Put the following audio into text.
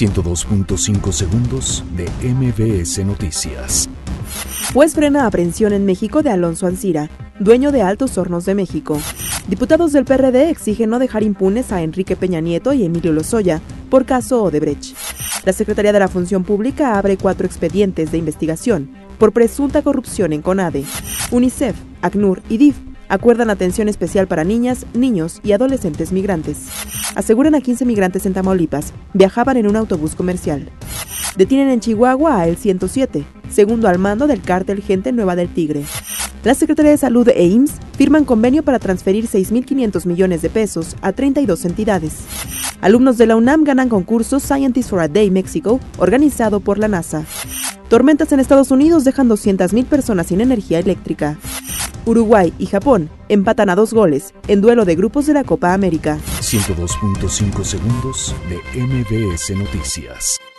102.5 segundos de MBS Noticias. Pues frena aprehensión en México de Alonso Ancira, dueño de Altos Hornos de México. Diputados del PRD exigen no dejar impunes a Enrique Peña Nieto y Emilio Lozoya por caso Odebrecht. La Secretaría de la Función Pública abre cuatro expedientes de investigación por presunta corrupción en CONADE. UNICEF, ACNUR y DIF acuerdan atención especial para niñas, niños y adolescentes migrantes. Aseguran a 15 migrantes en Tamaulipas viajaban en un autobús comercial. Detienen en Chihuahua a El 107, segundo al mando del cártel Gente Nueva del Tigre. La Secretaría de Salud e IMSS firman convenio para transferir 6.500 millones de pesos a 32 entidades. Alumnos de la UNAM ganan concurso Scientists for a Day Mexico, organizado por la NASA. Tormentas en Estados Unidos dejan 200.000 personas sin energía eléctrica. Uruguay y Japón empatan a dos goles en duelo de grupos de la Copa América. 102.5 segundos de MBS Noticias.